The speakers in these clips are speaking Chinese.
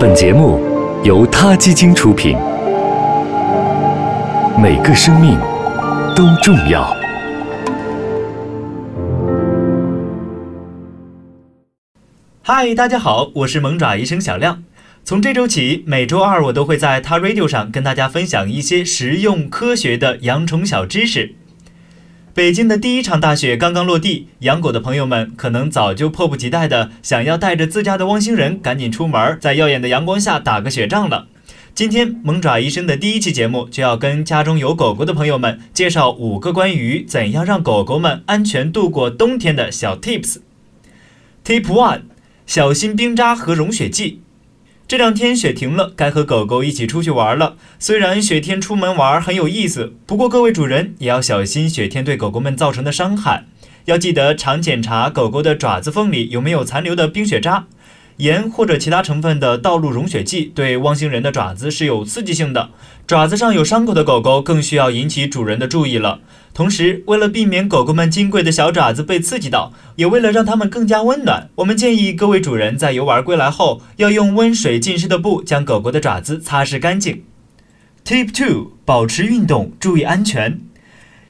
本节目由他基金出品，每个生命都重要。嗨，大家好，我是萌爪医生小亮。从这周起，每周二我都会在他 Radio 上跟大家分享一些实用科学的养宠小知识。北京的第一场大雪刚刚落地，养狗的朋友们可能早就迫不及待的想要带着自家的汪星人赶紧出门，在耀眼的阳光下打个雪仗了。今天萌爪医生的第一期节目就要跟家中有狗狗的朋友们介绍五个关于怎样让狗狗们安全度过冬天的小 Tips。Tip One：小心冰渣和融雪剂。这两天雪停了，该和狗狗一起出去玩了。虽然雪天出门玩很有意思，不过各位主人也要小心雪天对狗狗们造成的伤害。要记得常检查狗狗的爪子缝里有没有残留的冰雪渣。盐或者其他成分的道路融雪剂对汪星人的爪子是有刺激性的，爪子上有伤口的狗狗更需要引起主人的注意了。同时，为了避免狗狗们金贵的小爪子被刺激到，也为了让它们更加温暖，我们建议各位主人在游玩归来后，要用温水浸湿的布将狗狗的爪子擦拭干净。Tip two：保持运动，注意安全。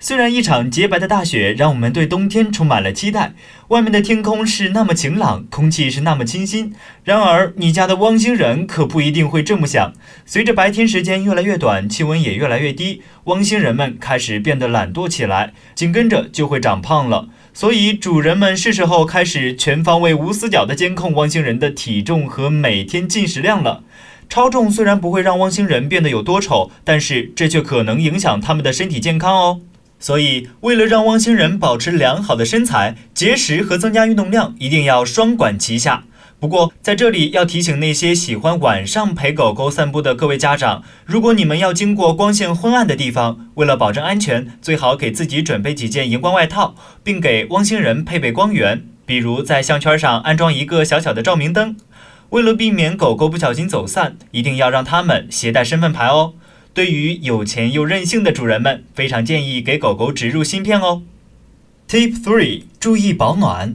虽然一场洁白的大雪让我们对冬天充满了期待，外面的天空是那么晴朗，空气是那么清新。然而，你家的汪星人可不一定会这么想。随着白天时间越来越短，气温也越来越低，汪星人们开始变得懒惰起来，紧跟着就会长胖了。所以，主人们是时候开始全方位、无死角地监控汪星人的体重和每天进食量了。超重虽然不会让汪星人变得有多丑，但是这却可能影响他们的身体健康哦。所以，为了让汪星人保持良好的身材，节食和增加运动量一定要双管齐下。不过，在这里要提醒那些喜欢晚上陪狗狗散步的各位家长，如果你们要经过光线昏暗的地方，为了保证安全，最好给自己准备几件荧光外套，并给汪星人配备光源，比如在项圈上安装一个小小的照明灯。为了避免狗狗不小心走散，一定要让它们携带身份牌哦。对于有钱又任性的主人们，非常建议给狗狗植入芯片哦。Tip three：注意保暖。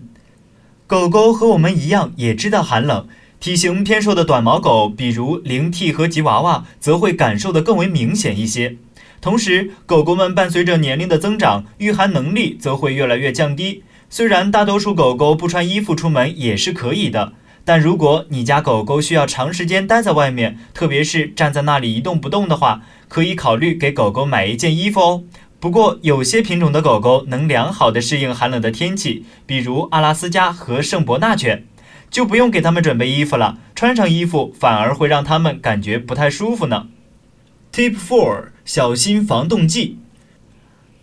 狗狗和我们一样，也知道寒冷。体型偏瘦的短毛狗，比如灵缇和吉娃娃，则会感受的更为明显一些。同时，狗狗们伴随着年龄的增长，御寒能力则会越来越降低。虽然大多数狗狗不穿衣服出门也是可以的。但如果你家狗狗需要长时间待在外面，特别是站在那里一动不动的话，可以考虑给狗狗买一件衣服哦。不过，有些品种的狗狗能良好的适应寒冷的天气，比如阿拉斯加和圣伯纳犬，就不用给它们准备衣服了。穿上衣服反而会让它们感觉不太舒服呢。Tip four：小心防冻剂。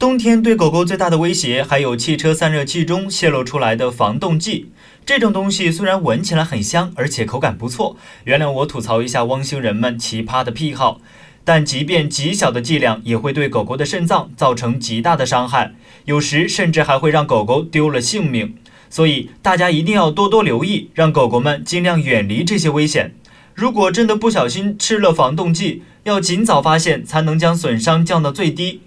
冬天对狗狗最大的威胁还有汽车散热器中泄露出来的防冻剂。这种东西虽然闻起来很香，而且口感不错，原谅我吐槽一下汪星人们奇葩的癖好，但即便极小的剂量也会对狗狗的肾脏造成极大的伤害，有时甚至还会让狗狗丢了性命。所以大家一定要多多留意，让狗狗们尽量远离这些危险。如果真的不小心吃了防冻剂，要尽早发现，才能将损伤降到最低。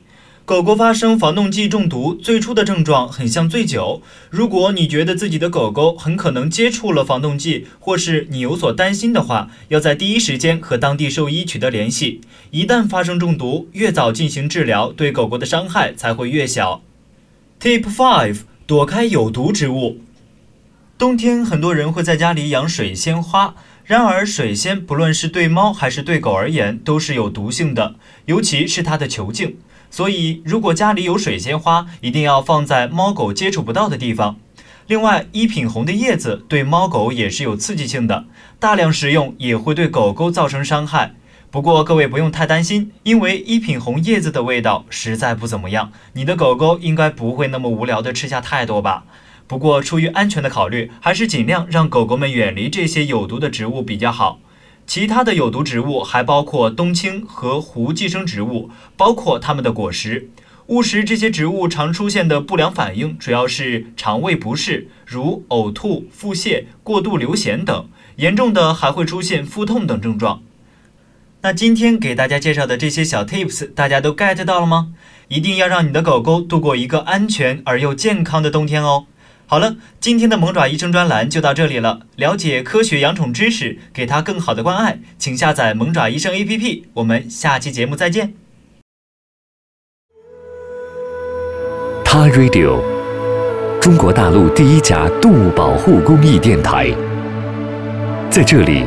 狗狗发生防冻剂中毒，最初的症状很像醉酒。如果你觉得自己的狗狗很可能接触了防冻剂，或是你有所担心的话，要在第一时间和当地兽医取得联系。一旦发生中毒，越早进行治疗，对狗狗的伤害才会越小。Tip five：躲开有毒植物。冬天，很多人会在家里养水仙花，然而水仙不论是对猫还是对狗而言，都是有毒性的，尤其是它的球茎。所以，如果家里有水仙花，一定要放在猫狗接触不到的地方。另外，一品红的叶子对猫狗也是有刺激性的，大量食用也会对狗狗造成伤害。不过，各位不用太担心，因为一品红叶子的味道实在不怎么样，你的狗狗应该不会那么无聊的吃下太多吧。不过，出于安全的考虑，还是尽量让狗狗们远离这些有毒的植物比较好。其他的有毒植物还包括冬青和胡寄生植物，包括它们的果实。误食这些植物常出现的不良反应主要是肠胃不适，如呕吐、腹泻、过度流涎等，严重的还会出现腹痛等症状。那今天给大家介绍的这些小 tips，大家都 get 到了吗？一定要让你的狗狗度过一个安全而又健康的冬天哦。好了，今天的萌爪医生专栏就到这里了。了解科学养宠知识，给它更好的关爱，请下载萌爪医生 APP。我们下期节目再见。他 Radio，中国大陆第一家动物保护公益电台。在这里，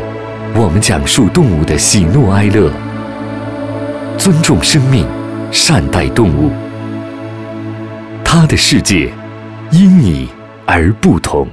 我们讲述动物的喜怒哀乐，尊重生命，善待动物。他的世界，因你而不同。